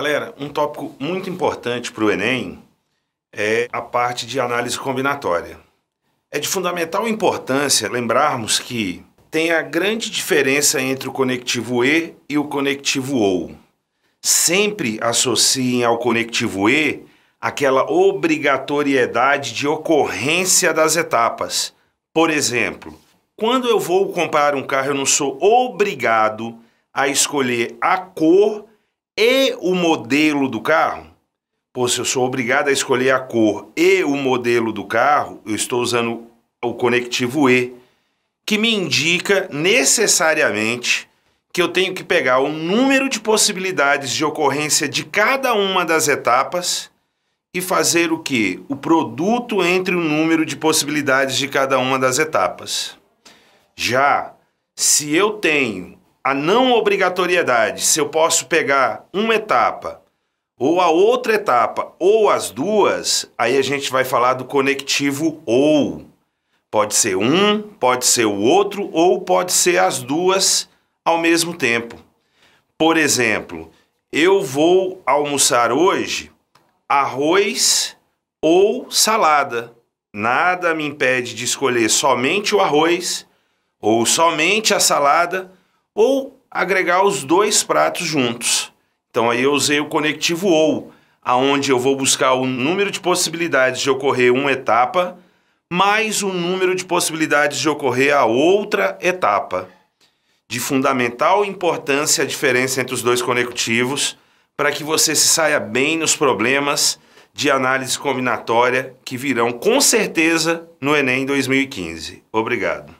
Galera, um tópico muito importante para o Enem é a parte de análise combinatória. É de fundamental importância lembrarmos que tem a grande diferença entre o conectivo E e o conectivo OU. Sempre associem ao conectivo E aquela obrigatoriedade de ocorrência das etapas. Por exemplo, quando eu vou comprar um carro, eu não sou obrigado a escolher a cor e o modelo do carro. Pô, se eu sou obrigado a escolher a cor e o modelo do carro, eu estou usando o conectivo E que me indica necessariamente que eu tenho que pegar o número de possibilidades de ocorrência de cada uma das etapas e fazer o que? O produto entre o número de possibilidades de cada uma das etapas. Já se eu tenho a não obrigatoriedade, se eu posso pegar uma etapa ou a outra etapa ou as duas, aí a gente vai falar do conectivo ou. Pode ser um, pode ser o outro, ou pode ser as duas ao mesmo tempo. Por exemplo, eu vou almoçar hoje arroz ou salada. Nada me impede de escolher somente o arroz ou somente a salada ou agregar os dois pratos juntos. Então aí eu usei o conectivo ou, aonde eu vou buscar o número de possibilidades de ocorrer uma etapa mais o número de possibilidades de ocorrer a outra etapa. De fundamental importância a diferença entre os dois conectivos para que você se saia bem nos problemas de análise combinatória que virão com certeza no Enem 2015. Obrigado.